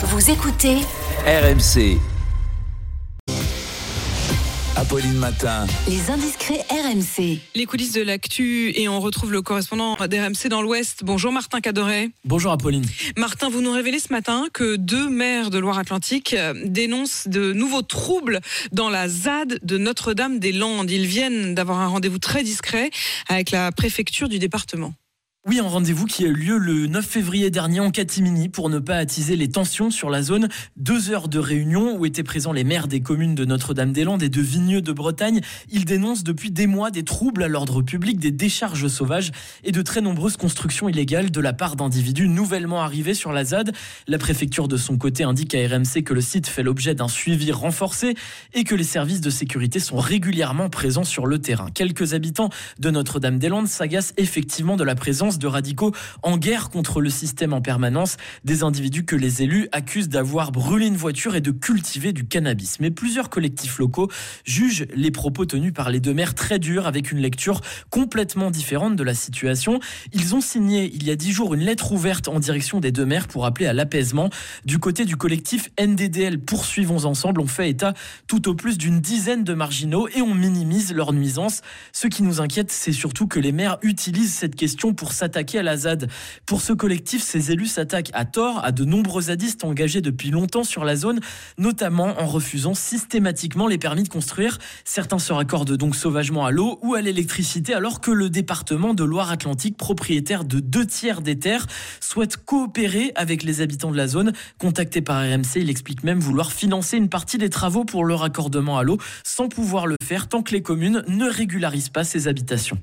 Vous écoutez RMC. Apolline Matin. les indiscrets RMC. Les coulisses de l'actu et on retrouve le correspondant d'RMC dans l'Ouest. Bonjour Martin Cadoret. Bonjour Apolline. Martin, vous nous révélez ce matin que deux maires de Loire-Atlantique euh, dénoncent de nouveaux troubles dans la ZAD de Notre-Dame-des-Landes. Ils viennent d'avoir un rendez-vous très discret avec la préfecture du département. Oui, un rendez-vous qui a eu lieu le 9 février dernier en catimini pour ne pas attiser les tensions sur la zone. Deux heures de réunion où étaient présents les maires des communes de Notre-Dame-des-Landes et de Vigneux de Bretagne. Ils dénoncent depuis des mois des troubles à l'ordre public, des décharges sauvages et de très nombreuses constructions illégales de la part d'individus nouvellement arrivés sur la ZAD. La préfecture de son côté indique à RMC que le site fait l'objet d'un suivi renforcé et que les services de sécurité sont régulièrement présents sur le terrain. Quelques habitants de Notre-Dame-des-Landes s'agacent effectivement de la présence de radicaux en guerre contre le système en permanence, des individus que les élus accusent d'avoir brûlé une voiture et de cultiver du cannabis. Mais plusieurs collectifs locaux jugent les propos tenus par les deux maires très durs avec une lecture complètement différente de la situation. Ils ont signé il y a dix jours une lettre ouverte en direction des deux maires pour appeler à l'apaisement. Du côté du collectif NDDL Poursuivons Ensemble, on fait état tout au plus d'une dizaine de marginaux et on minimise leur nuisance. Ce qui nous inquiète, c'est surtout que les maires utilisent cette question pour s'attaquer à la ZAD. Pour ce collectif, ces élus s'attaquent à tort à de nombreux zadistes engagés depuis longtemps sur la zone, notamment en refusant systématiquement les permis de construire. Certains se raccordent donc sauvagement à l'eau ou à l'électricité, alors que le département de Loire-Atlantique, propriétaire de deux tiers des terres, souhaite coopérer avec les habitants de la zone. Contacté par RMC, il explique même vouloir financer une partie des travaux pour le raccordement à l'eau, sans pouvoir le faire tant que les communes ne régularisent pas ces habitations.